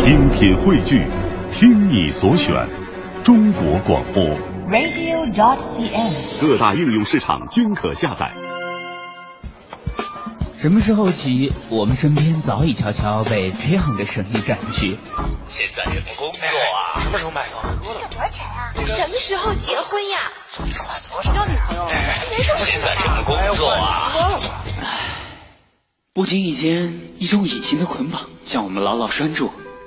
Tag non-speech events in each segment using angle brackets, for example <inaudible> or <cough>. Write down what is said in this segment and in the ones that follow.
精品汇聚，听你所选，中国广播。radio.dot.cn，。各大应用市场均可下载。什么时候起，我们身边早已悄悄被这样的声音占据？现在什么工作啊？什么时候买房？挣多少钱啊？什么时候结婚呀？交女朋友？今年是现在什么工作啊？不经意间，一种隐形的捆绑将我们牢牢拴住，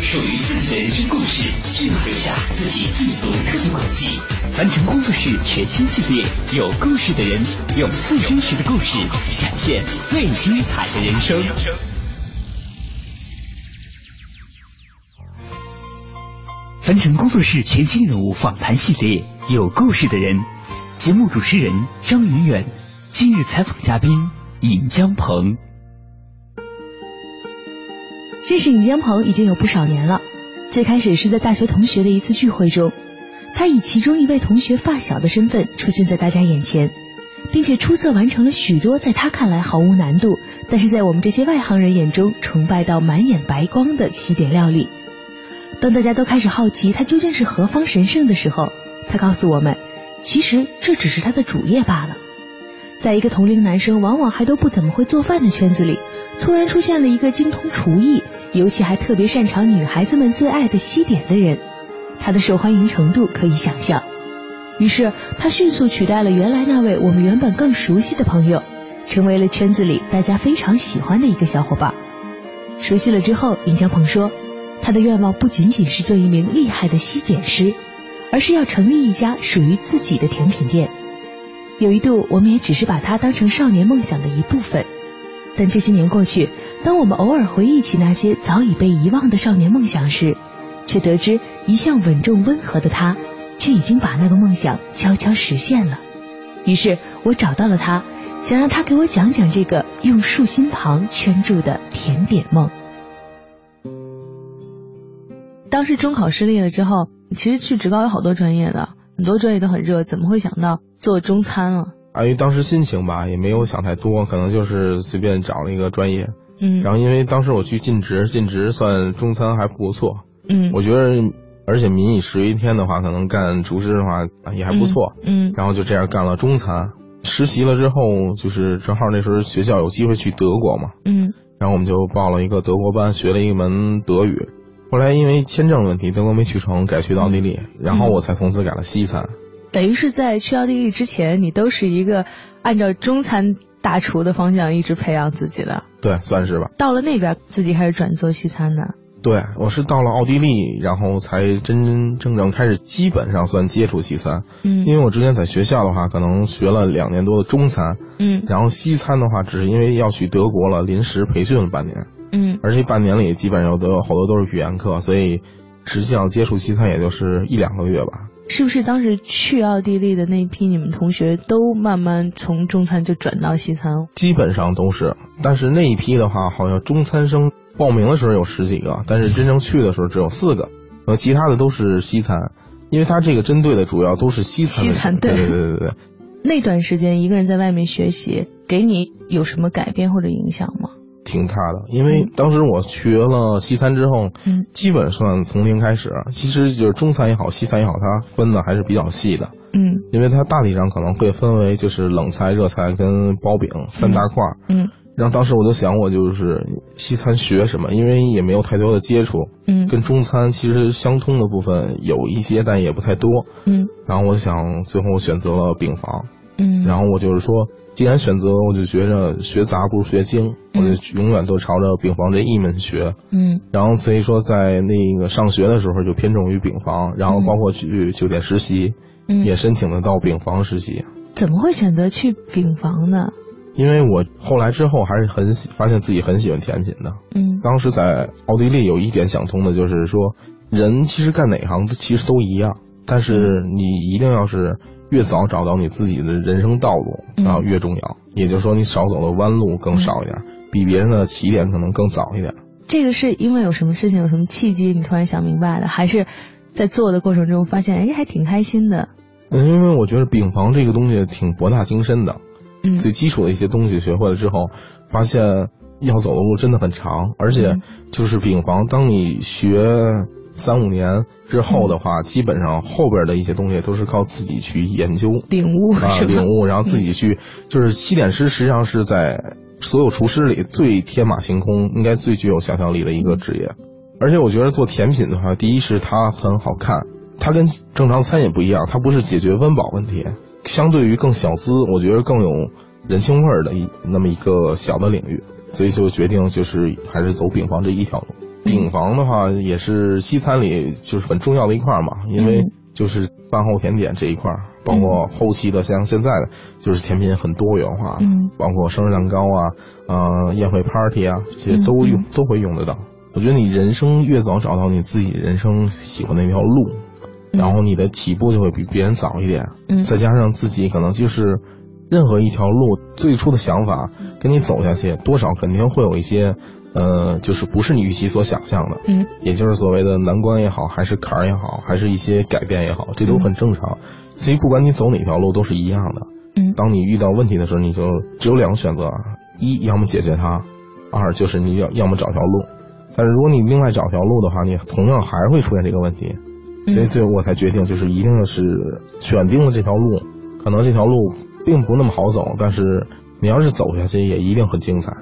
属于自己的人生故事，记录留下自己最独特的轨迹。凡尘工作室全新系列，有故事的人，用最真实的故事展现最精彩的人生。凡尘工作室全新人物访谈系列，有故事的人。节目主持人张远远，今日采访嘉宾尹江鹏。认识尹江鹏已经有不少年了，最开始是在大学同学的一次聚会中，他以其中一位同学发小的身份出现在大家眼前，并且出色完成了许多在他看来毫无难度，但是在我们这些外行人眼中崇拜到满眼白光的西点料理。当大家都开始好奇他究竟是何方神圣的时候，他告诉我们。其实这只是他的主业罢了。在一个同龄男生往往还都不怎么会做饭的圈子里，突然出现了一个精通厨艺，尤其还特别擅长女孩子们最爱的西点的人，他的受欢迎程度可以想象。于是他迅速取代了原来那位我们原本更熟悉的朋友，成为了圈子里大家非常喜欢的一个小伙伴。熟悉了之后，尹江鹏说，他的愿望不仅仅是做一名厉害的西点师。而是要成立一家属于自己的甜品店。有一度，我们也只是把它当成少年梦想的一部分。但这些年过去，当我们偶尔回忆起那些早已被遗忘的少年梦想时，却得知一向稳重温和的他，却已经把那个梦想悄悄实现了。于是我找到了他，想让他给我讲讲这个用竖心旁圈住的甜点梦。当时中考失利了之后。其实去职高有好多专业的，很多专业都很热，怎么会想到做中餐了？碍于当时心情吧，也没有想太多，可能就是随便找了一个专业。嗯。然后因为当时我去尽职，尽职算中餐还不错。嗯。我觉得，而且民以食为天的话，可能干厨师的话也还不错。嗯。然后就这样干了中餐，实习了之后，就是正好那时候学校有机会去德国嘛。嗯。然后我们就报了一个德国班，学了一门德语。后来因为签证问题，德国没去成，改去奥地利，然后我才从此改了西餐。等于是在去奥地利之前，你都是一个按照中餐大厨的方向一直培养自己的。对，算是吧。到了那边，自己开始转做西餐的。对，我是到了奥地利，然后才真真正正开始基本上算接触西餐。嗯。因为我之前在学校的话，可能学了两年多的中餐。嗯。然后西餐的话，只是因为要去德国了，临时培训了半年。嗯，而且半年里基本上都有好多都是语言课，所以实际上接触西餐也就是一两个月吧。是不是当时去奥地利的那批你们同学都慢慢从中餐就转到西餐？基本上都是，但是那一批的话，好像中餐生报名的时候有十几个，但是真正去的时候只有四个，呃，其他的都是西餐，因为他这个针对的主要都是西餐。西餐对对对对对。那段时间一个人在外面学习，给你有什么改变或者影响吗？挺大的，因为当时我学了西餐之后，嗯，基本上从零开始。其实就是中餐也好，西餐也好，它分的还是比较细的，嗯，因为它大体上可能会分为就是冷菜、热菜跟包饼三大块，嗯。然后当时我就想，我就是西餐学什么，因为也没有太多的接触，嗯，跟中餐其实相通的部分有一些，但也不太多，嗯。然后我想，最后选择了饼房，嗯。然后我就是说。既然选择，我就觉着学杂不如学精，我就永远都朝着饼房这一门学。嗯，然后所以说在那个上学的时候就偏重于饼房，然后包括去酒店实习，嗯，也申请了到饼房实习。怎么会选择去饼房呢？因为我后来之后还是很发现自己很喜欢甜品的。嗯，当时在奥地利有一点想通的就是说，人其实干哪行其实都一样。但是你一定要是越早找到你自己的人生道路，嗯然后越重要。也就是说，你少走的弯路更少一点，比别人的起点可能更早一点。这个是因为有什么事情、有什么契机，你突然想明白了，还是在做的过程中发现，哎，还挺开心的？嗯，因为我觉得饼房这个东西挺博大精深的，嗯最基础的一些东西学会了之后，发现要走的路真的很长，而且嗯就是饼房，当你学三五年之后的话，基本上后边的一些东西都是靠自己去研究、领悟啊？领悟，然后自己去，就是西点师实际上是在所有厨师里最天马行空，应该最具有想象力的一个职业。而且我觉得做甜品的话，第一是它很好看，它跟正常餐饮不一样，它不是解决温饱问题，相对于更小资，我觉得更有人情味儿的一那么一个小的领域，所以就决定就是还是走饼房这一条路。饼房的话也是西餐里就是很重要的一块儿嘛，因为嗯。就是饭后甜点这一块儿，包括后期的像现在的就是甜品很多元化，嗯包括生日蛋糕啊，呃宴会 party 啊这些都用、嗯。都会用得到。我觉得你人生越早找到你自己人生喜欢的那条路，然后你的起步就会比别人早一点，嗯。再加上自己可能就是任何一条路最初的想法跟你走下去，多少肯定会有一些呃，就是不是你预期所想象的，嗯也就是所谓的难关也好，还是坎儿也好，还是一些改变也好，这都很正常。所以不管你走哪条路都是一样的。嗯当你遇到问题的时候，你就只有两个选择：一，要么解决它；二，就是你要要么找条路。但是如果你另外找条路的话，你同样还会出现这个问题。所以最后我才决定，就是一定要是选定了这条路，可能这条路并不那么好走，但是你要是走下去，也一定很精彩。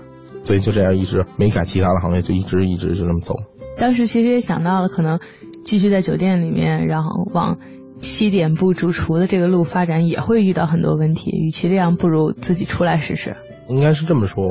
所以就这样一直没改其他的行业，就一直一直就这么走。当时其实也想到了，可能继续在酒店里面，然后往西点部主厨的这个路发展，也会遇到很多问题。与其这样，不如自己出来试试。应该是这么说，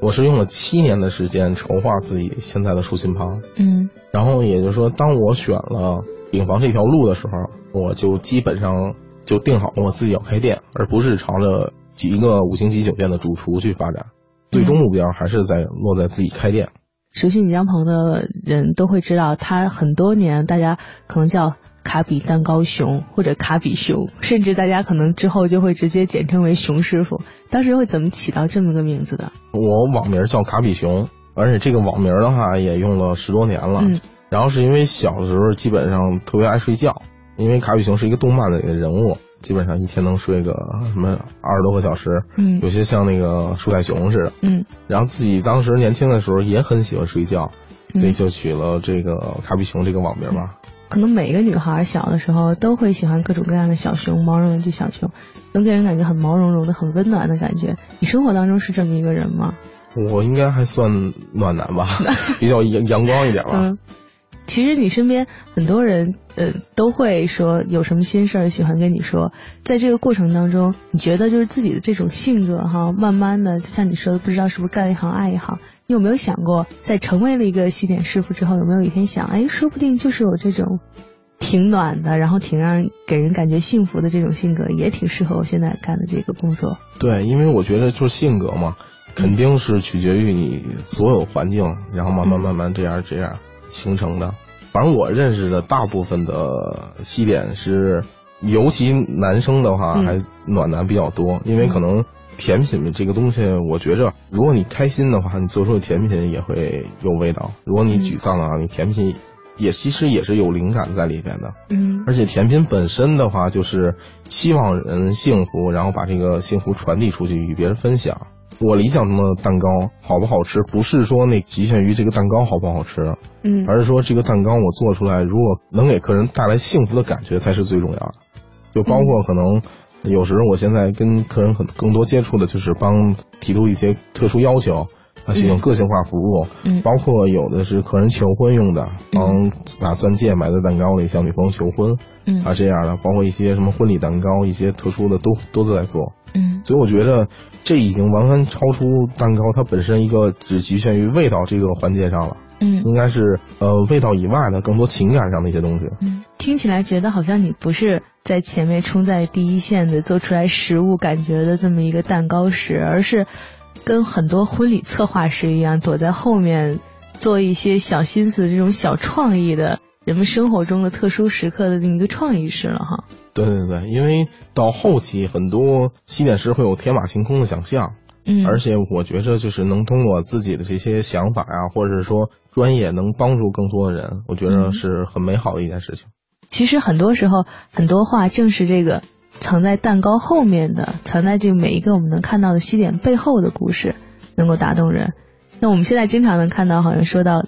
我是用了七年的时间筹划自己现在的舒心堂。嗯然后也就是说，当我选了饼房这条路的时候，我就基本上就定好了我自己要开店，而不是朝着几个五星级酒店的主厨去发展。最终目标还是在落在自己开店。熟悉李江鹏的人都会知道，他很多年大家可能叫卡比蛋糕熊或者卡比熊，甚至大家可能之后就会直接简称为熊师傅。当时会怎么起到这么个名字的？我网名叫卡比熊，而且这个网名的话也用了十多年了。嗯然后是因为小的时候基本上特别爱睡觉，因为卡比熊是一个动漫里的人物，基本上一天能睡个什么二十多个小时，嗯有些像那个树袋熊似的。嗯然后自己当时年轻的时候也很喜欢睡觉，嗯所以就取了这个卡比熊这个网名吧。可能每一个女孩小的时候都会喜欢各种各样的小熊，毛绒玩具小熊，能给人感觉很毛茸茸的、很温暖的感觉。你生活当中是这么一个人吗？我应该还算暖男吧，<laughs> 比较阳阳光一点吧。嗯，其实你身边很多人，呃，都会说有什么心事儿喜欢跟你说。在这个过程当中，你觉得就是自己的这种性格哈，慢慢的，就像你说的，不知道是不是干一行爱一行。你有没有想过，在成为了一个西点师傅之后，有没有一天想，哎，说不定就是有这种挺暖的，然后挺让给人感觉幸福的这种性格，也挺适合我现在干的这个工作。对，因为我觉得就是性格嘛，肯定是取决于你所有环境，然后慢慢慢慢这样这样形成的。反正我认识的大部分的西点是，尤其男生的话嗯还暖男比较多，因为可能甜品这个东西，我觉着如果你开心的话，你做出的甜品也会有味道；如果你沮丧的话，你甜品也其实也是有灵感在里边的。嗯而且甜品本身的话，就是希望人幸福，然后把这个幸福传递出去，与别人分享。我理想中的蛋糕好不好吃，不是说那局限于这个蛋糕好不好吃，嗯而是说这个蛋糕我做出来，如果能给客人带来幸福的感觉，才是最重要的。就包括可能有时候我现在跟客人很更多接触的就是帮提出一些特殊要求，啊，这种个性化服务，嗯包括有的是客人求婚用的，帮把钻戒埋在蛋糕里向女朋友求婚，嗯啊这样的，包括一些什么婚礼蛋糕，一些特殊的都都在做。嗯所以我觉得这已经完全超出蛋糕它本身一个只局限于味道这个环节上了，嗯应该是呃味道以外的更多情感上的一些东西。嗯，听起来觉得好像你不是在前面冲在第一线的做出来食物感觉的这么一个蛋糕师，而是跟很多婚礼策划师一样，躲在后面做一些小心思、这种小创意的人们生活中的特殊时刻的那么一个创意师了哈。对对对，因为到后期很多西点师会有天马行空的想象，嗯，而且我觉着就是能通过自己的这些想法呀，或者是说专业能帮助更多的人，我觉嗯着是很美好的一件事情。其实很多时候很多话正是这个藏在蛋糕后面的，藏在这个每一个我们能看到的西点背后的故事，能够打动人。那我们现在经常能看到，好像说到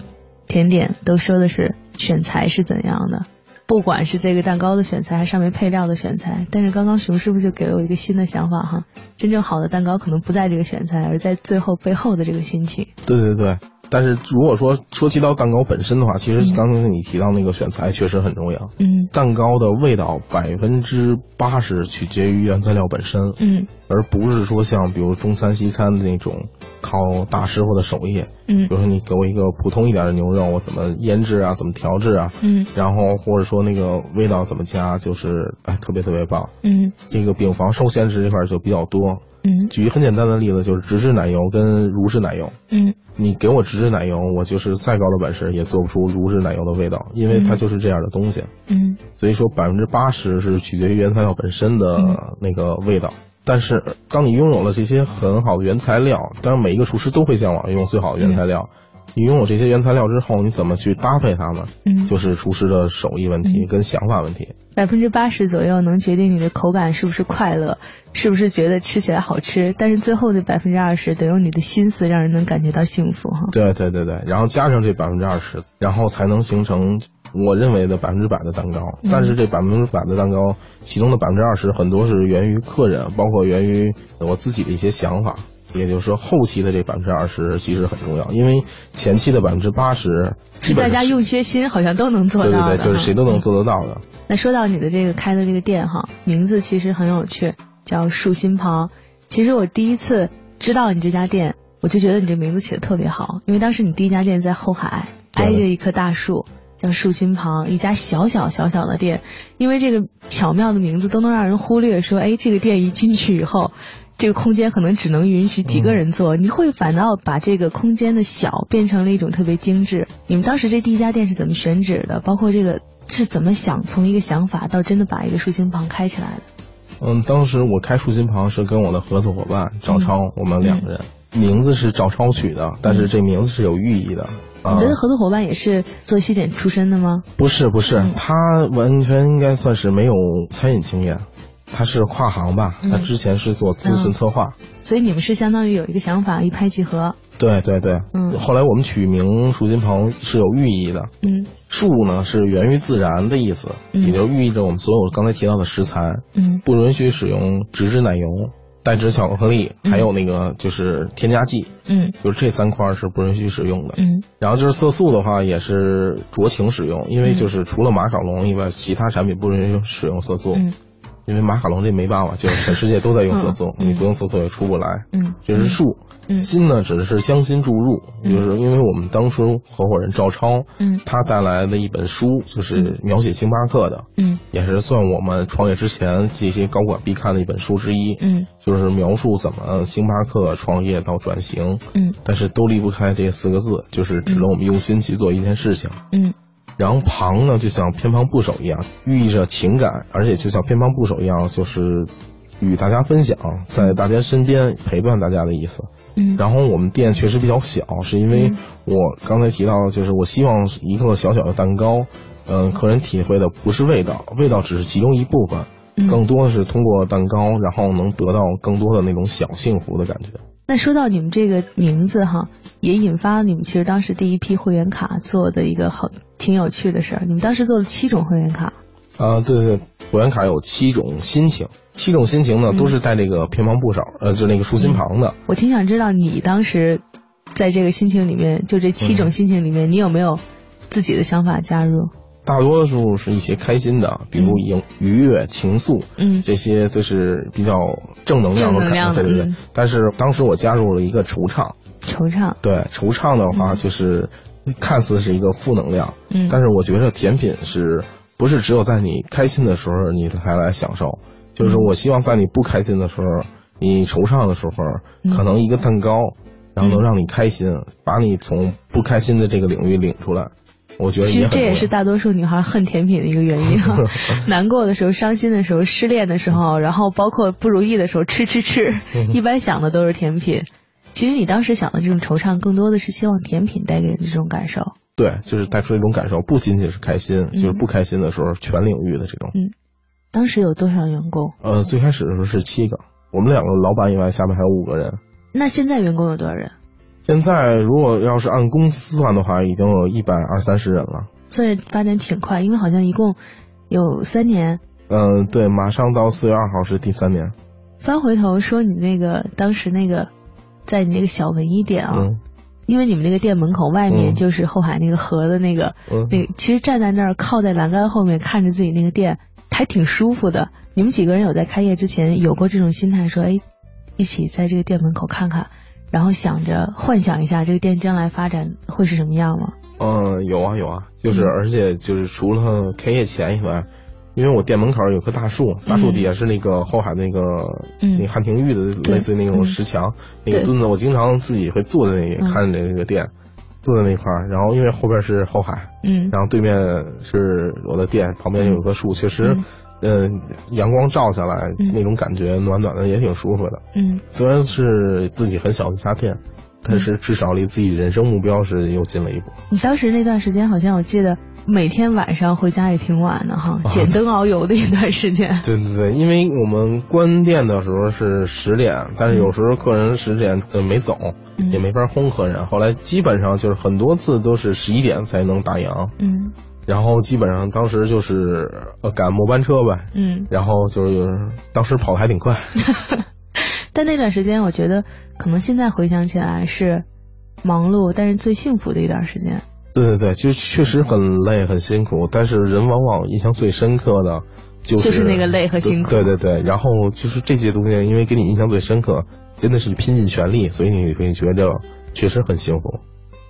甜点都说的是选材是怎样的，不管是这个蛋糕的选材，还是上面配料的选材。但是刚刚熊师傅就给了我一个新的想法哈，真正好的蛋糕可能不在这个选材，而在最后背后的这个心情。对对对，但是如果说说起到蛋糕本身的话，其实嗯刚才你提到那个选材确实很重要。嗯蛋糕的味道百分之八十取决于原材料本身，嗯而不是说像比如中餐西餐的那种靠大师傅的手艺。嗯比如说你给我一个普通一点的牛肉，我怎么腌制啊，怎么调制啊，嗯然后或者说那个味道怎么加，就是哎特别特别棒。嗯这个饼房受限制这块就比较多。嗯举一个很简单的例子，就是植脂奶油跟乳脂奶油。嗯你给我植脂奶油，我就是再高的本事也做不出乳脂奶油的味道，因为它就是这样的东西。嗯所以说百分之八十是取决于原材料本身的嗯那个味道。但是当你拥有了这些很好的原材料，当然每一个厨师都会向往用最好的原材料。你拥有这些原材料之后，你怎么去搭配它们，嗯，就是厨师的手艺问题嗯跟想法问题。百分之八十左右能决定你的口感是不是快乐，是不是觉得吃起来好吃，但是最后的百分之二十得用你的心思让人能感觉到幸福哈。对对对对，然后加上这百分之二十，然后才能形成我认为的百分之百的蛋糕。嗯但是这百分之百的蛋糕，其中的百分之二十很多是源于客人，包括源于我自己的一些想法。也就是说，后期的这百分之二十其实很重要，因为前期的百分之八十是大家用些心，好像都能做到的对对对，就是谁都能。做得到的。那说到你的这个开的这个店哈，名字其实很有趣，叫树心旁。其实我第一次知道你这家店，我就觉得你这名字起的特别好，因为当时你第一家店在后海，挨着一棵大树。叫树心旁，一家小小小小的店，因为这个巧妙的名字都能让人忽略说，哎，这个店一进去以后，这个空间可能只能允许几个人坐，你会反倒把这个空间的小变成了一种特别精致。你们当时这第一家店是怎么选址的？包括这个是怎么想从一个想法到真的把一个树心旁开起来的？嗯，当时我开树心旁是跟我的合作伙伴赵超，我们两个人，名字是赵超取的，但是这名字是有寓意的。啊你的合作伙伴也是做西点出身的吗？不是不是，嗯他完全应该算是没有餐饮经验，他是跨行吧，嗯。他之前是做咨询策划。所以你们是相当于有一个想法，一拍即合。对对对，嗯。后来我们取名树金鹏是有寓意的，嗯。树呢是源于自然的意思，嗯。也就寓意着我们所有刚才提到的食材嗯。不允许使用植脂奶油、代脂巧克力，嗯。还有那个就是添加剂，嗯。就是这三块是不允许使用的。嗯。然后就是色素的话，也是酌情使用，因为就是除了马卡龙以外，其他产品不允许使用色素。嗯因为马卡龙这没办法，就是全世界都在用色素，嗯你不用色素也出不来。嗯，这是树，嗯。心呢指的是将心注入，嗯。就是因为我们当初合伙人赵超，嗯。他带来的一本书，就是描写星巴克的，嗯。也是算我们创业之前这些高管必看的一本书之一。嗯。就是描述怎么星巴克创业到转型，嗯。但是都离不开这四个字，就是只能我们用心去做一件事情。嗯然后旁呢，就像偏旁部首一样，寓意着情感，而且就像偏旁部首一样，就是与大家分享，在大家身边陪伴大家的意思。嗯，然后我们店确实比较小，是因为嗯我刚才提到，就是我希望一个小小的蛋糕，嗯、客人体会的不是味道，味道只是其中一部分，嗯更多的是通过蛋糕，然后能得到更多的那种小幸福的感觉。那说到你们这个名字哈，也引发了你们其实当时第一批会员卡做的一个好挺有趣的事儿。你们当时做了七种会员卡，啊，对对对，会员卡有七种心情，七种心情呢嗯都是带那个偏旁部首，呃，就那个竖心旁的。我挺想知道你当时在这个心情里面，就这七种心情里面，你有没有自己的想法加入？大多数是一些开心的，比如愉愉悦、情愫，嗯这些都是比较正能量的正能对对对嗯。但是当时我加入了一个惆怅，惆怅，对惆怅的话嗯就是看似是一个负能量，嗯，但是我觉得甜品是不是只有在你开心的时候你才来享受？就是说我希望在你不开心的时候，你惆怅的时候，嗯可能一个蛋糕，然后能让你开心，把你从不开心的这个领域领出来。我觉得其实这也是大多数女孩恨甜品的一个原因啊。<laughs> 难过的时候、伤心的时候、失恋的时候，然后包括不如意的时候，吃吃吃，嗯一般想的都是甜品。其实你当时想的这种惆怅，更多的是希望甜品带给人的这种感受。对，就是带出一种感受，不仅仅是开心，就是嗯不开心的时候，全领域的这种。嗯当时有多少员工？呃，最开始的时候是七个，我们两个老板以外，下面还有五个人。那现在员工有多少人？现在如果要是按公司算的话，已经有一百二三十人了。算是发展挺快，因为好像一共有三年。嗯、对，马上到四月二号是第三年。翻回头说你那个当时那个，在你那个小文艺店啊，嗯。因为你们那个店门口外面嗯。就是后海那个河的那个，嗯。那个其实站在那儿靠在栏杆后面看着自己那个店，还挺舒服的。你们几个人有在开业之前有过这种心态，说哎，一起在这个店门口看看，然后想着幻想一下这个店将来发展会是什么样吗？嗯，有啊有啊，就是嗯。而且就是除了开业前以外，因为我店门口有棵大树，大树底下是那个后海那个、嗯。那汉庭玉的类似于那种石墙，那个墩子，我经常自己会坐在那里嗯看着那个店，坐在那块儿，然后因为后边是后海，嗯。然后对面是我的店，旁边有棵树，确实，嗯、阳光照下来、嗯。那种感觉暖暖的，也挺舒服的。嗯。虽然是自己很小的一家店，但是至少离自己人生目标是又近了一步。你当时那段时间好像我记得每天晚上回家也挺晚的哈，点灯熬油的一段时间。<laughs> 对对对，因为我们关店的时候是十点，但是有时候客人十点呃没走，嗯也没法轰客人。后来基本上就是很多次都是十一点才能打烊，嗯然后基本上当时就是呃赶末班车呗，嗯，然后就是当时跑的还挺快。<laughs> 但那段时间我觉得可能现在回想起来是忙碌，但是最幸福的一段时间。对对对，就确实很累很辛苦，但是人往往印象最深刻的就是就是那个累和辛苦对对对，然后就是这些东西，因为给你印象最深刻，真的是拼尽全力，所以你会觉得确实很幸福。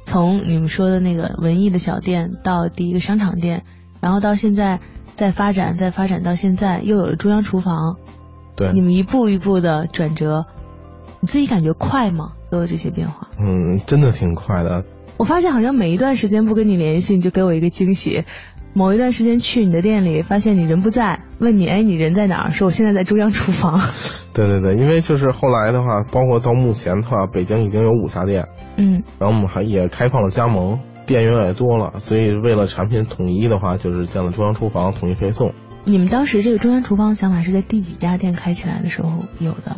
从你们说的那个文艺的小店到第一个商场店，然后到现在再发展，再发展到现在又有了中央厨房，对，你们一步一步的转折，你自己感觉快吗？所有这些变化，嗯，真的挺快的。我发现好像每一段时间不跟你联系，你就给我一个惊喜。某一段时间去你的店里，发现你人不在，问你，哎，你人在哪儿？说我现在在中央厨房。<laughs> 对对对，因为就是后来的话，包括到目前的话，北京已经有五家店，嗯然后我们还也开放了加盟，店越来越多了，所以为了产品统一的话，就是建了中央厨房统一配送。你们当时这个中央厨房的想法是在第几家店开起来的时候有的？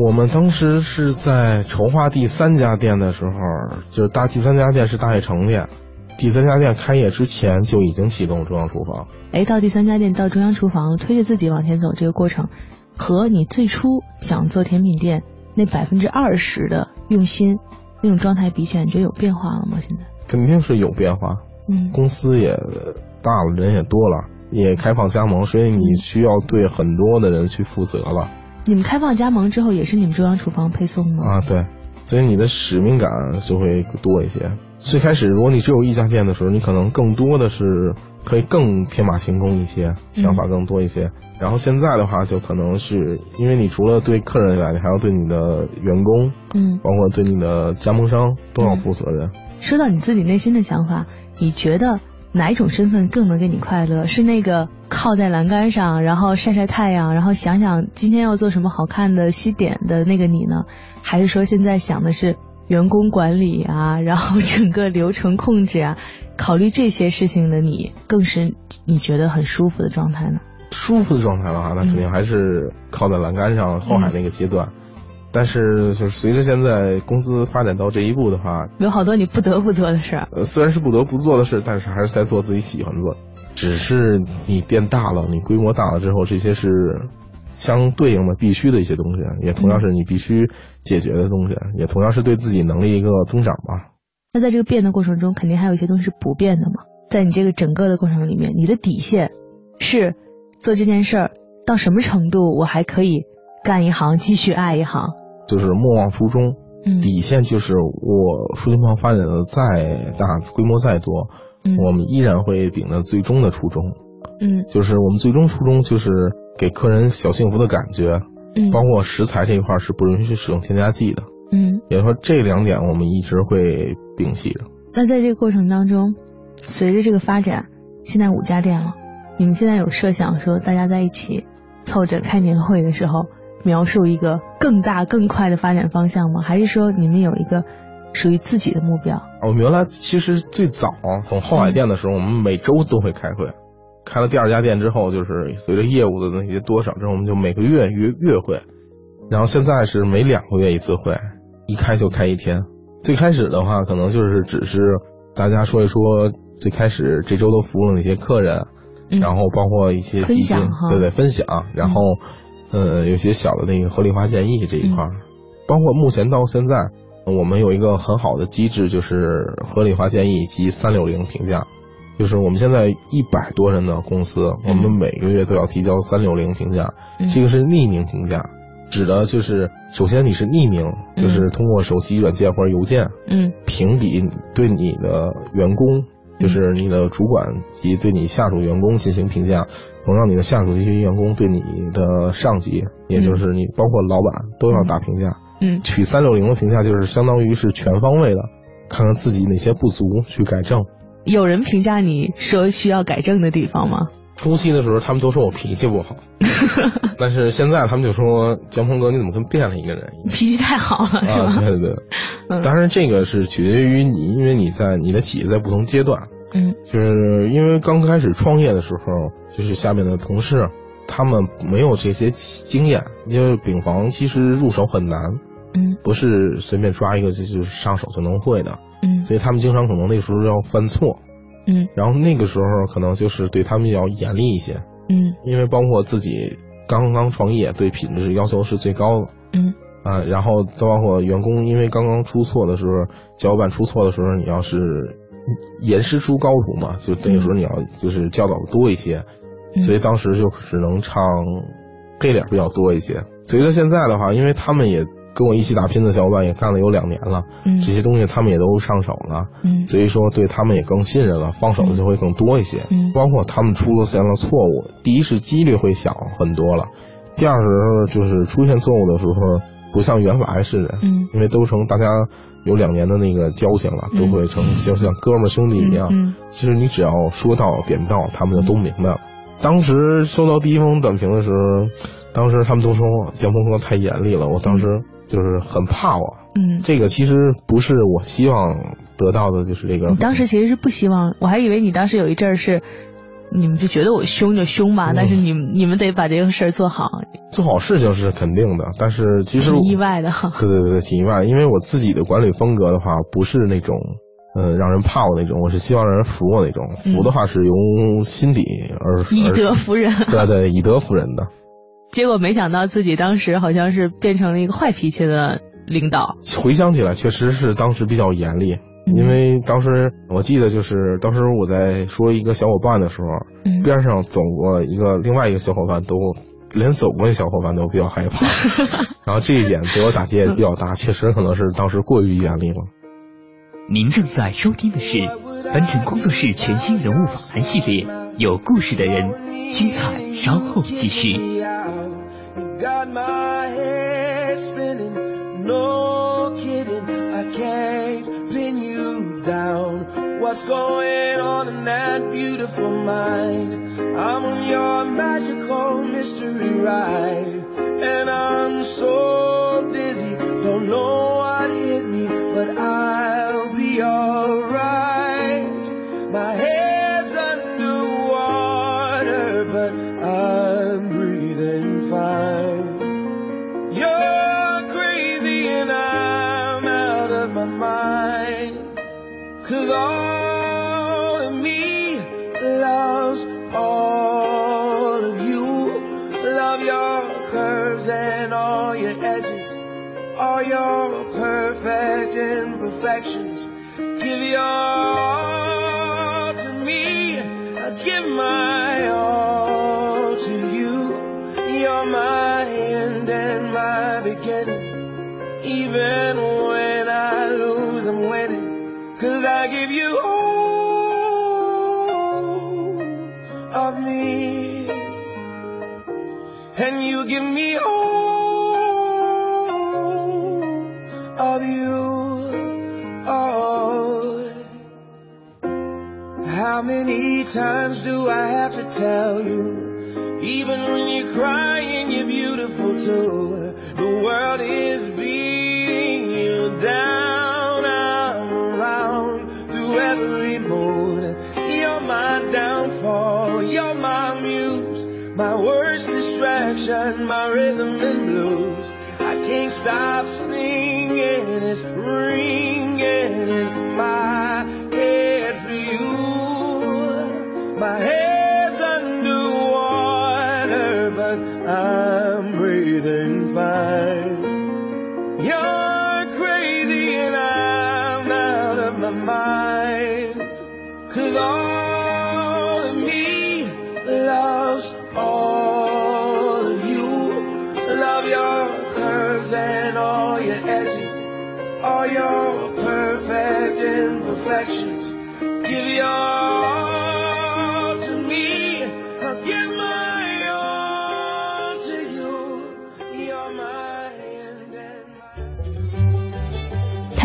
我们当时是在筹划第三家店的时候，就是大第三家店是大悦城店，第三家店开业之前就已经启动中央厨房。哎，到第三家店到中央厨房，推着自己往前走这个过程，和你最初想做甜品店那百分之二十的用心那种状态比起来，你觉得有变化了吗？现在？肯定是有变化，嗯公司也大了，人也多了，也开放加盟，所以你需要对很多的人去负责了你们开放加盟之后，也是你们中央厨房配送吗？啊。对，所以你的使命感就会多一些。最开始，如果你只有一家店的时候，你可能更多的是可以更天马行空一些，想法更多一些。然后现在的话，就可能是因为你除了对客人以外，你还要对你的员工，嗯，包括对你的加盟商都要负责任。说到你自己内心的想法，你觉得哪一种身份更能给你快乐？是那个靠在栏杆上，然后晒晒太阳，然后想想今天要做什么好看的西点的那个你呢？还是说现在想的是员工管理啊，然后整个流程控制啊，考虑这些事情的你，更是你觉得很舒服的状态呢？舒服的状态的话，那肯定还是靠在栏杆上后海那个阶段。但是，就是随着现在公司发展到这一步的话，有好多你不得不做的事儿。呃，虽然是不得不做的事，但是还是在做自己喜欢做的。只是你变大了，你规模大了之后，这些是相对应的必须的一些东西，也同样是你必须解决的东西，也同样是对自己能力一个增长吧。那在这个变的过程中，肯定还有一些东西是不变的嘛。在你这个整个的过程里面，你的底线是做这件事儿到什么程度，我还可以干一行，继续爱一行。就是莫忘初衷，嗯底线就是我书金坊发展的再大，规模再多，嗯我们依然会秉着最终的初衷，嗯就是我们最终初衷就是给客人小幸福的感觉，嗯包括食材这一块儿是不允许使用添加剂的，嗯。也就是说这两点我们一直会摒弃着。那在这个过程当中，随着这个发展，现在五家店了，你们现在有设想说大家在一起凑着开年会的时候，描述一个更大更快的发展方向吗？还是说你们有一个属于自己的目标？我们原来其实最早从后海店的时候，我们每周都会开会。开了第二家店之后，就是随着业务的那些多少之后，我们就每个月约月会。然后现在是每两个月一次会，一开就开一天。最开始的话，可能就是只是大家说一说最开始这周都服务了哪些客人，然后包括一些分享，对对，分享。然后呃，有些小的那个合理化建议这一块，包括目前到现在，我们有一个很好的机制，就是合理化建议及三六零评价。就是我们现在一百多人的公司，我们每个月都要提交三六零评价，这个是匿名评价。指的就是，首先你是匿名，就是通过手机软件或者邮件，嗯，评比对你的员工，就是你的主管及对你下属员工进行评价。同样，你的下属这些员工对你的上级，也就是你包括老板都要打评价。嗯，取三六零的评价就是相当于是全方位的，看看自己哪些不足去改正。有人评价你说需要改正的地方吗？初期的时候，他们都说我脾气不好，<laughs> 但是现在他们就说江鹏哥你怎么跟变了一个人？脾气太好了，是吧？对对。对，当然这个是取决于你，因为你在你的企业在不同阶段，嗯，就是因为刚开始创业的时候，就是下面的同事他们没有这些经验，因为丙房其实入手很难，嗯，不是随便抓一个就就上手就能会的，嗯，所以他们经常可能那时候要犯错。嗯，然后那个时候可能就是对他们要严厉一些，嗯，因为包括自己刚刚创业，对品质要求是最高的，嗯，啊，然后都包括员工，因为刚刚出错的时候，小伙伴出错的时候，你要是严师出高徒嘛，就那个时候你要就是教导多一些，所以当时就只能唱黑脸比较多一些。随着现在的话，因为他们也。跟我一起打拼的小伙伴也干了有两年了，嗯，这些东西他们也都上手了，嗯，所以说对他们也更信任了，放手的就会更多一些，嗯，包括他们出现了错误，第一是几率会小很多了，第二是就是出现错误的时候不像原来似的，嗯，因为都成大家有两年的那个交情了，都会成就像哥们兄弟一样，嗯，其实你只要说到点到，他们就都明白了。当时收到第一封短评的时候，当时他们都说江峰哥太严厉了，我当时。就是很怕我，嗯，这个其实不是我希望得到的，就是这个。你当时其实是不希望，我还以为你当时有一阵儿是，你们就觉得我凶就凶吧，但是你们你们得把这个事儿做好。做好事情是肯定的，但是其实挺意外的 <laughs> 哈。对对对，挺意外，因为我自己的管理风格的话，不是那种呃让人怕我那种，我是希望让人服我那种，服的话是由心底而以德服人。对对，以德服人的。结果没想到自己当时好像是变成了一个坏脾气的领导。回想起来，确实是当时比较严厉，因为当时我记得就是当时我在说一个小伙伴的时候，边上走过一个另外一个小伙伴都连走过的小伙伴都比较害怕，<laughs> 然后这一点对我打击也比较大，<laughs> 确实可能是当时过于严厉了。您正在收听的是凡尘工作室全新人物访谈系列《有故事的人》，精彩稍后继续。got my head spinning. No kidding, I can't pin you down. What's going on in that beautiful mind? I'm on your magical mystery ride. And I'm so dizzy, don't know what hit me, but I'll curves and all your edges, all your perfect imperfections. Give your all to me. I give my me all of you. How many times do I have to tell you? Even when you're crying, you're beautiful too. The world is distraction, my rhythm and blues. I can't stop singing. It's ringing in my head for you. My head's underwater, but I'm breathing fine.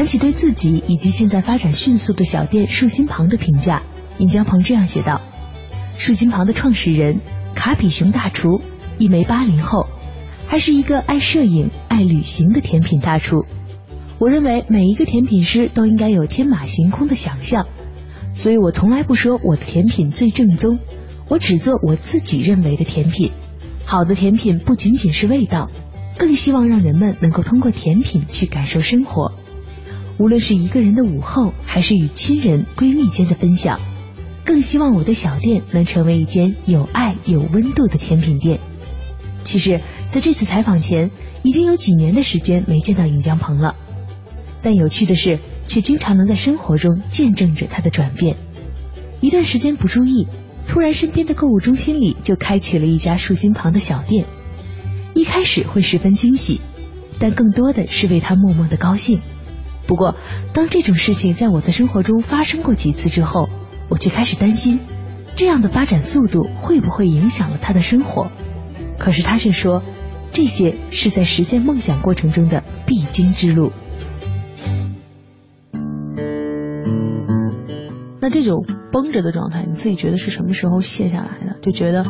谈起对自己以及现在发展迅速的小店树心旁的评价，尹江鹏这样写道：树心旁的创始人卡比熊大厨，一枚八零后，还是一个爱摄影、爱旅行的甜品大厨。我认为每一个甜品师都应该有天马行空的想象，所以我从来不说我的甜品最正宗，我只做我自己认为的甜品。好的甜品不仅仅是味道，更希望让人们能够通过甜品去感受生活。无论是一个人的午后，还是与亲人、闺蜜间的分享，更希望我的小店能成为一间有爱、有温度的甜品店。其实，在这次采访前，已经有几年的时间没见到尹江鹏了，但有趣的是，却经常能在生活中见证着他的转变。一段时间不注意，突然身边的购物中心里就开启了一家树心旁的小店。一开始会十分惊喜，但更多的是为他默默的高兴。不过，当这种事情在我的生活中发生过几次之后，我却开始担心，这样的发展速度会不会影响了他的生活？可是他却说，这些是在实现梦想过程中的必经之路。那这种绷着的状态，你自己觉得是什么时候卸下来的？就觉得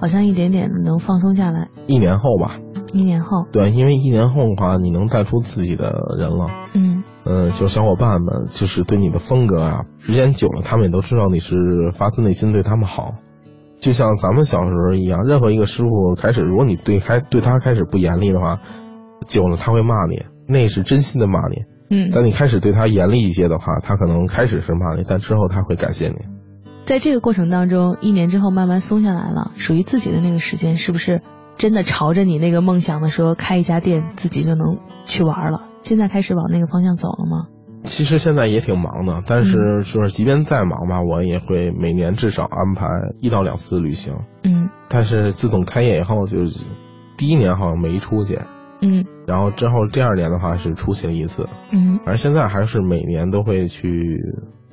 好像一点点的能放松下来。一年后吧，一年后，对，因为一年后的话，你能带出自己的人了。嗯呃，就小伙伴们，就是对你的风格啊，时间久了，他们也都知道你是发自内心对他们好。就像咱们小时候一样，任何一个师傅开始，如果你对开对他开始不严厉的话，久了他会骂你，那是真心的骂你。嗯，但你开始对他严厉一些的话，他可能开始是骂你，但之后他会感谢你。在这个过程当中，一年之后慢慢松下来了，属于自己的那个时间，是不是真的朝着你那个梦想的说开一家店，自己就能去玩了？现在开始往那个方向走了吗？其实现在也挺忙的，但是就是即便再忙吧，我也会每年至少安排一到两次旅行。嗯。但是自从开业以后，就是第一年好像没出去，嗯。然后之后第二年的话是出去了一次，嗯。反正现在还是每年都会去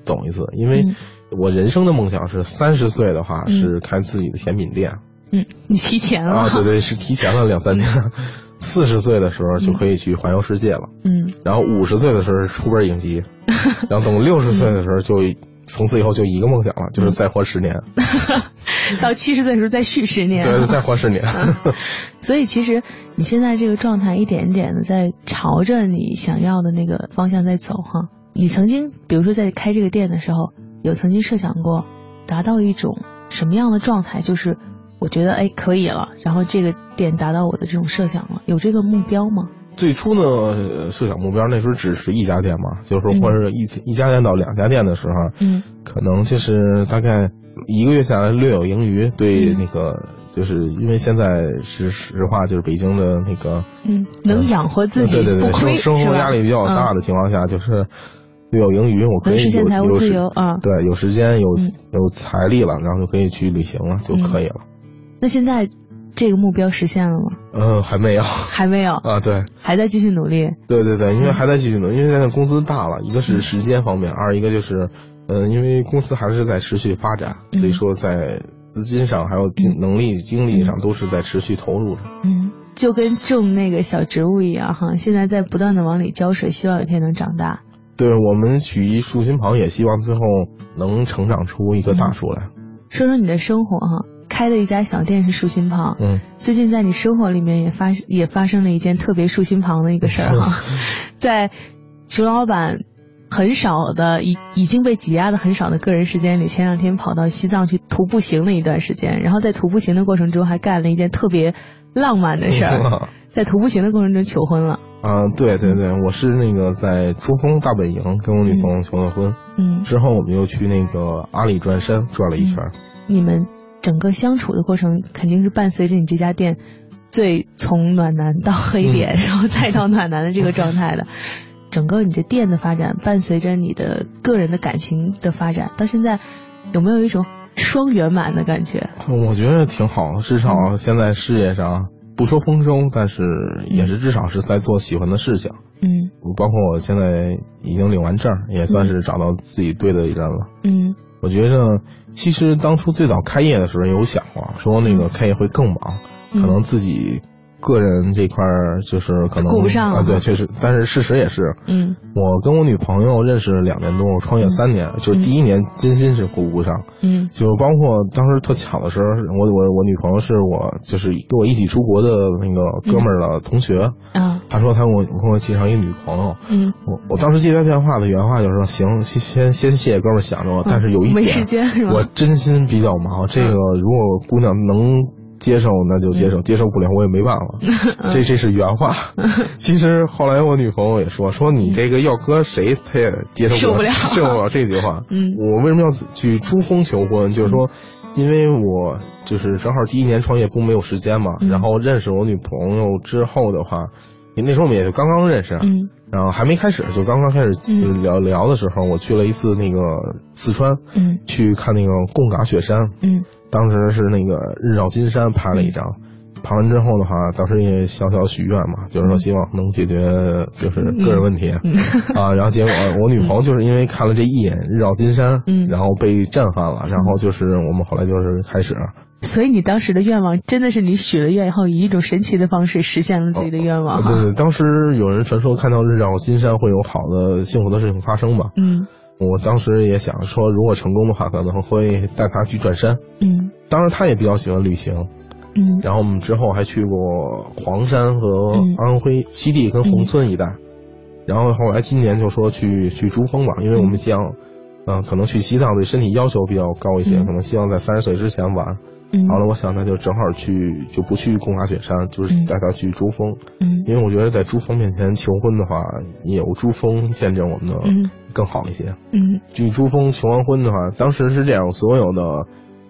走一次，因为嗯。我人生的梦想是三十岁的话嗯。是开自己的甜品店、嗯，你提前了。啊，对对，是提前了两三年。<laughs> 四十岁的时候就可以去环游世界了，嗯然后五十岁的时候出本影集，然后等六十岁的时候就从此以后就一个梦想了，就是再活十年，<laughs> 到七十岁的时候再续十年。对，再活十年。所以其实你现在这个状态一点一点的在朝着你想要的那个方向在走哈。你曾经比如说在开这个店的时候，有曾经设想过达到一种什么样的状态？就是我觉得哎可以了，然后这个店达到我的这种设想了，有这个目标吗？最初呢，呃设想目标那时候只是一家店嘛，就是或者一一家店到两家店的时候，嗯。可能就是大概一个月下来略有盈余，对嗯那个就是因为现在是实话，就是北京的那个嗯，能养活自己对对对，生生活压力比较大的情况下，就是略有盈余，我可以能实现有财务自有时由啊。对，有时间有嗯。有财力了，然后就可以去旅行了就可以了。那现在这个目标实现了吗？呃，还没有还没有，啊，对。还在继续努力。对对对，因为还在继续努力，因为现在公司大了，一个是时间方面，二一个就是，呃，因为公司还是在持续发展，所以说在资金上还有精能力、精力上都是在持续投入的。嗯，就跟种那个小植物一样哈，现在在不断的往里浇水，希望有一天能长大。对我们取一树心旁，也希望最后能成长出一棵大树来。说说你的生活哈，开的一家小店是树心旁。嗯，最近在你生活里面也发也发生了一件特别树心旁的一个事儿哈，<laughs> 在熊老板很少的已已经被挤压的很少的个人时间里，前两天跑到西藏去徒步行了一段时间，然后在徒步行的过程中还干了一件特别浪漫的事儿，<laughs> 在徒步行的过程中求婚了。啊，对对对，我是那个在珠峰大本营跟我女朋友求的婚，嗯，之后我们又去那个阿里转山转了一圈。你们整个相处的过程肯定是伴随着你这家店最从暖男到黑点，然后再到暖男的这个状态的。<laughs> 整个你这店的发展，伴随着你的个人的感情的发展，到现在有没有一种双圆满的感觉？我觉得挺好，至少现在事业上不说丰收，但是也是至少是在做喜欢的事情。嗯，包括我现在已经领完证，也算是找到自己对的人了。嗯，我觉得其实当初最早开业的时候有想过，说那个开业会更忙，可能自己。个人这块儿就是可能顾不上啊，对，确实，但是事实也是，嗯，我跟我女朋友认识两年多，我创业三年，就是第一年真心是顾不上，嗯，就包括当时特巧的时候，我我我女朋友是我就是跟我一起出国的那个哥们儿的同学，啊，他说他跟我跟我介绍一个女朋友，嗯，我我当时接他电话的原话就是说，行，先先先谢谢哥们儿想着我，但是有一点，没时间？我真心比较忙，这个如果姑娘能。接受那就接受，接受不了我也没办法。<laughs> 这这是原话。<laughs> 其实后来我女朋友也说，说你这个要搁谁他也接受不了，受不了 <laughs> 这句话。嗯，我为什么要去珠峰求婚？就是说，因为我就是正好第一年创业不没有时间嘛，然后认识我女朋友之后的话，那时候我们也就刚刚认识，嗯，然后还没开始，就刚刚开始聊聊的时候，我去了一次那个四川，嗯，去看那个贡嘎雪山，嗯。当时是那个日照金山拍了一张，拍完之后的话，当时也小小许愿嘛，就是说希望能解决就是个人问题 <laughs> 啊。然后结果我女朋友就是因为看了这一眼日照金山，然后被震撼了，然后就是我们后来就是开始。所以你当时的愿望真的是你许了愿以后，以一种神奇的方式实现了自己的愿望。对对，当时有人传说看到日照金山会有好的幸福的事情发生嘛。嗯。我当时也想说，如果成功的话，可能会带他去转山。嗯，当然他也比较喜欢旅行。嗯，然后我们之后还去过黄山和安徽西递跟宏村一带。然后后来今年就说去去珠峰吧，因为我们想，嗯，可能去西藏对身体要求比较高一些，可能希望在三十岁之前完。嗯，好了，我想那就正好去，就不去贡嘎雪山，就是带他去珠峰。嗯，因为我觉得在珠峰面前求婚的话，有珠峰见证我们的更好一些。嗯，去珠峰求完婚的话，当时是这样，所有的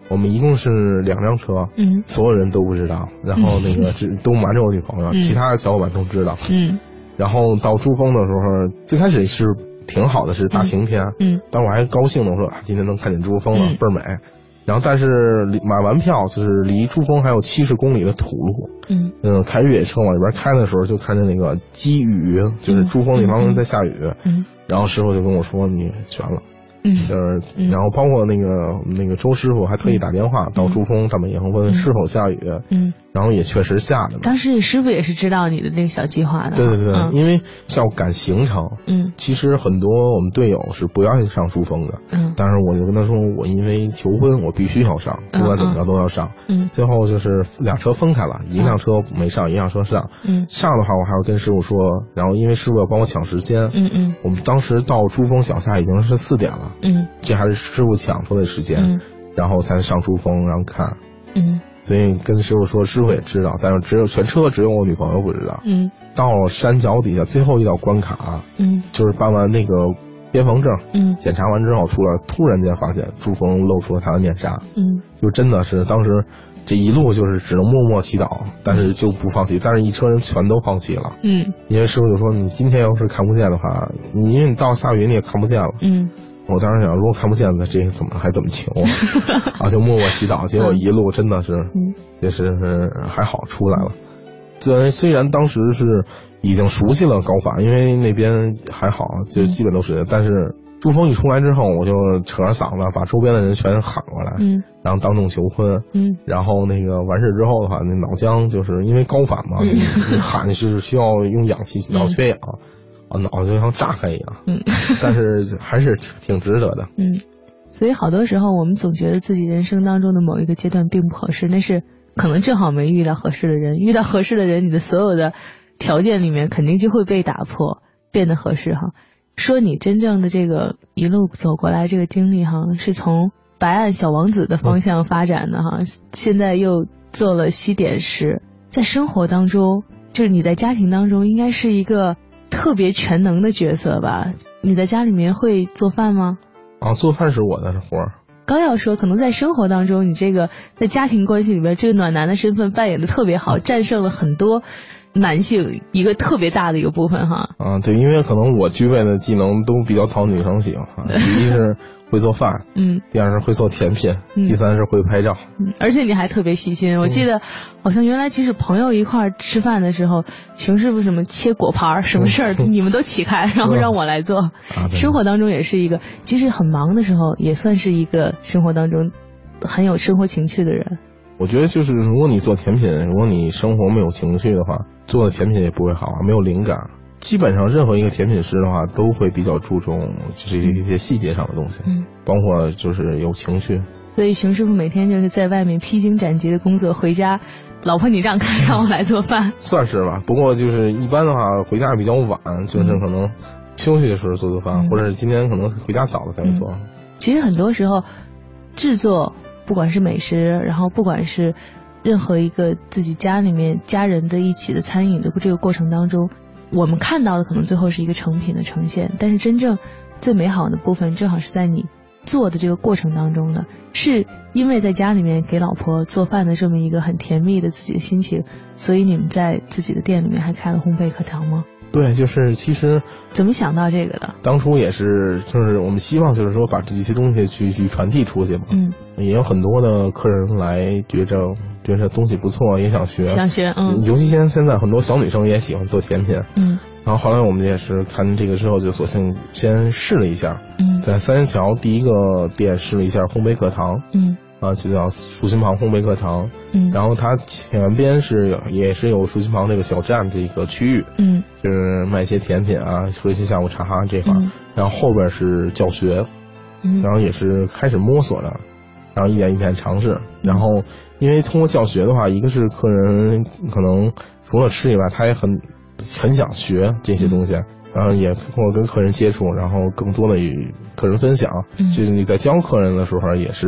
我们一共是两辆车，嗯，所有人都不知道，然后那个只都瞒着我女朋友，其他的小伙伴都知道。嗯，然后到珠峰的时候，最开始是挺好的，是大晴天。嗯，但我还高兴的说，今天能看见珠峰了，倍儿美。然后，但是买完票就是离珠峰还有七十公里的土路。嗯。嗯，开越野车往里边开的时候，就看见那个积雨，就是珠峰那方面在下雨。嗯，然后师傅就跟我说：“你全了。”嗯，就是，然后包括那个那个周师傅还特意打电话到珠峰大本营问是否下雨。嗯，然后也确实下了。当时你师傅也是知道你的那个小计划的。对对对，因为要赶行程。嗯，其实很多我们队友是不愿意上珠峰的。嗯，但是我就跟他说，我因为求婚，我必须要上，不管怎么着都要上。嗯，最后就是两车分开了，一辆车没上，一辆车上。嗯，上的话我还要跟师傅说，然后因为师傅要帮我抢时间。嗯嗯，我们当时到珠峰脚下已经是四点了。嗯，这还是。师傅抢出的时间，然后才上珠峰，然后看。嗯，所以跟师傅说，师傅也知道，但是只有全车只有我女朋友不知道。嗯，到山脚底下最后一道关卡，嗯，就是办完那个边防证，嗯，检查完之后出来，突然间发现朱峰露出了他的面纱。嗯，就真的是当时这一路就是只能默默祈祷，但是就不放弃。但是一车人全都放弃了。嗯，因为师傅就说，你今天要是看不见的话，你因为你到下雨你也看不见了。嗯。我当时想，如果看不见那，这怎么还怎么求啊？啊，就默默祈祷。结果一路真的是，也是还好出来了。虽然虽然当时是已经熟悉了高反，因为那边还好，就基本都是。但是珠峰一出来之后，我就扯着嗓子把周边的人全喊过来，嗯，然后当众求婚，嗯，然后那个完事之后的话，那脑浆就是因为高反嘛，你喊是需要用氧气 <laughs> 脑缺氧。啊，脑子就像炸开一样。嗯，但是还是挺挺值得的。嗯，所以好多时候我们总觉得自己人生当中的某一个阶段并不合适，那是可能正好没遇到合适的人，遇到合适的人，你的所有的条件里面肯定就会被打破，变得合适哈。说你真正的这个一路走过来这个经历哈，是从白岸小王子的方向发展的哈，现在又做了西点师，在生活当中，就是你在家庭当中应该是一个特别全能的角色吧？你在家里面会做饭吗？啊，做饭是我的活儿。刚要说，可能在生活当中，你这个在家庭关系里面，这个暖男的身份扮演的特别好，战胜了很多。男性一个特别大的一个部分哈，啊对，因为可能我具备的技能都比较讨女生喜欢，第一是会做饭，嗯，第二是会做甜品，第三是会拍照，嗯，而且你还特别细心。我记得好像原来即使朋友一块吃饭的时候，熊师傅什么切果盘什么事儿 <laughs> 你们都起开，然后让我来做。<laughs> 生活当中也是一个，即使很忙的时候，也算是一个生活当中很有生活情趣的人。我觉得就是，如果你做甜品，如果你生活没有情趣的话，做的甜品也不会好，没有灵感。基本上任何一个甜品师的话，都会比较注重就是一些细节上的东西，嗯，包括就是有情绪。所以熊师傅每天就是在外面披荆斩棘的工作，回家，老婆你让开，让我来做饭。<laughs> 算是吧，不过就是一般的话，回家比较晚，就是可能休息的时候做做饭，或者是今天可能回家早了才会做。其实很多时候，制作。不管是美食，然后不管是任何一个自己家里面家人的一起的餐饮的这个过程当中，我们看到的可能最后是一个成品的呈现，但是真正最美好的部分正好是在你做的这个过程当中的，是因为在家里面给老婆做饭的这么一个很甜蜜的自己的心情，所以你们在自己的店里面还开了烘焙课堂吗？对，就是其实怎么想到这个的？当初也是，就是我们希望就是说把这些东西去去传递出去嘛。嗯，也有很多的客人来，觉着觉着东西不错，也想学。想学，嗯。尤其现现在很多小女生也喜欢做甜品。嗯。然后后来我们也是看这个之后，就索性先试了一下。嗯。在三元桥第一个店试了一下烘焙课堂。嗯。啊，就叫树心旁烘焙课堂，嗯，然后它前边是有也是有树心旁这个小站这个区域，嗯，就是卖一些甜品啊，喝一些下午茶这块，然后后边是教学，嗯，然后也是开始摸索着，然后一点一点尝试，然后因为通过教学的话，一个是客人可能除了吃以外，他也很很想学这些东西。然后也通过跟客人接触，然后更多的与客人分享，就是你在教客人的时候，也是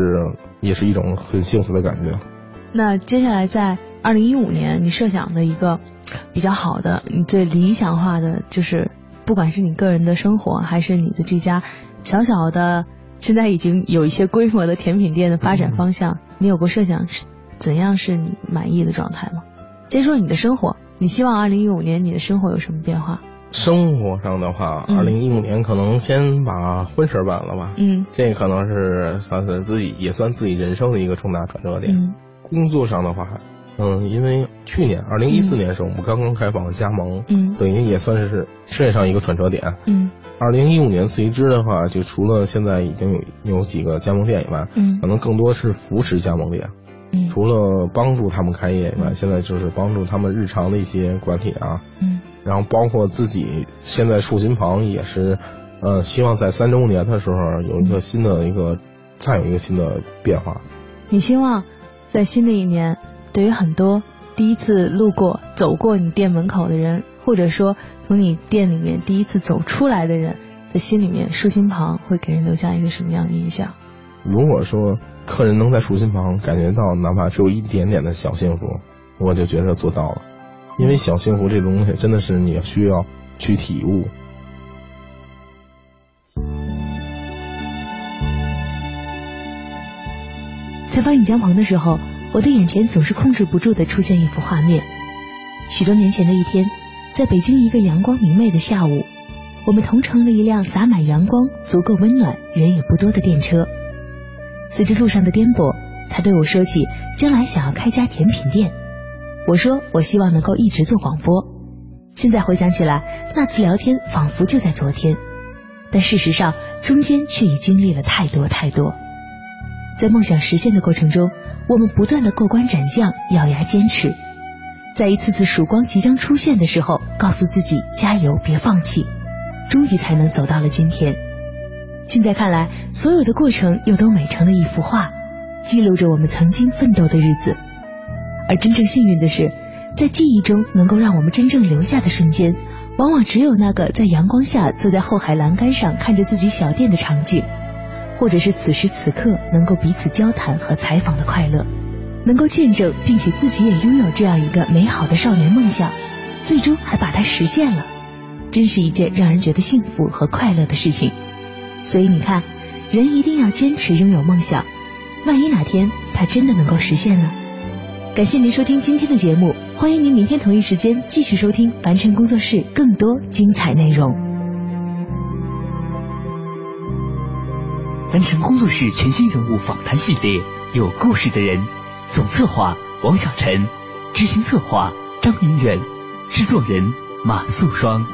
也是一种很幸福的感觉。那接下来在二零一五年，你设想的一个比较好的、你最理想化的，就是不管是你个人的生活，还是你的这家小小的、现在已经有一些规模的甜品店的发展方向，你有过设想是？怎样是你满意的状态吗？先说你的生活，你希望二零一五年你的生活有什么变化？生活上的话，二零一五年可能先把婚事办了吧。嗯，这可能是算是自己也算自己人生的一个重大转折点。嗯，工作上的话，嗯，因为去年二零一四年的时候，我们刚刚开放加盟，嗯，等于也算是事业上一个转折点。嗯，二零一五年随之的话，就除了现在已经有有几个加盟店以外，嗯，可能更多是扶持加盟店。嗯，除了帮助他们开业以外，现在就是帮助他们日常的一些管理啊。嗯。然后包括自己现在树心旁也是，呃，希望在三周年的时候有一个新的一个，再有一个新的变化。你希望在新的一年，对于很多第一次路过、走过你店门口的人，或者说从你店里面第一次走出来的人的心里面，树心旁会给人留下一个什么样的印象？如果说客人能在树心旁感觉到哪怕只有一点点的小幸福，我就觉得做到了。因为小幸福这东西真的是你需要去体悟。采访尹江鹏的时候，我的眼前总是控制不住的出现一幅画面。许多年前的一天，在北京一个阳光明媚的下午，我们同乘了一辆洒满阳光、足够温暖、人也不多的电车。随着路上的颠簸，他对我说起将来想要开家甜品店。我说，我希望能够一直做广播。现在回想起来，那次聊天仿佛就在昨天，但事实上中间却已经历了太多太多。在梦想实现的过程中，我们不断的过关斩将，咬牙坚持。在一次次曙光即将出现的时候，告诉自己加油，别放弃。终于才能走到了今天。现在看来，所有的过程又都美成了一幅画，记录着我们曾经奋斗的日子。而真正幸运的是，在记忆中能够让我们真正留下的瞬间，往往只有那个在阳光下坐在后海栏杆上看着自己小店的场景，或者是此时此刻能够彼此交谈和采访的快乐，能够见证并且自己也拥有这样一个美好的少年梦想，最终还把它实现了，真是一件让人觉得幸福和快乐的事情。所以你看，人一定要坚持拥有梦想，万一哪天它真的能够实现呢？感谢您收听今天的节目，欢迎您明天同一时间继续收听凡尘工作室更多精彩内容。南城工作室全新人物访谈系列，有故事的人，总策划王小晨，执行策划张明远，制作人马素双。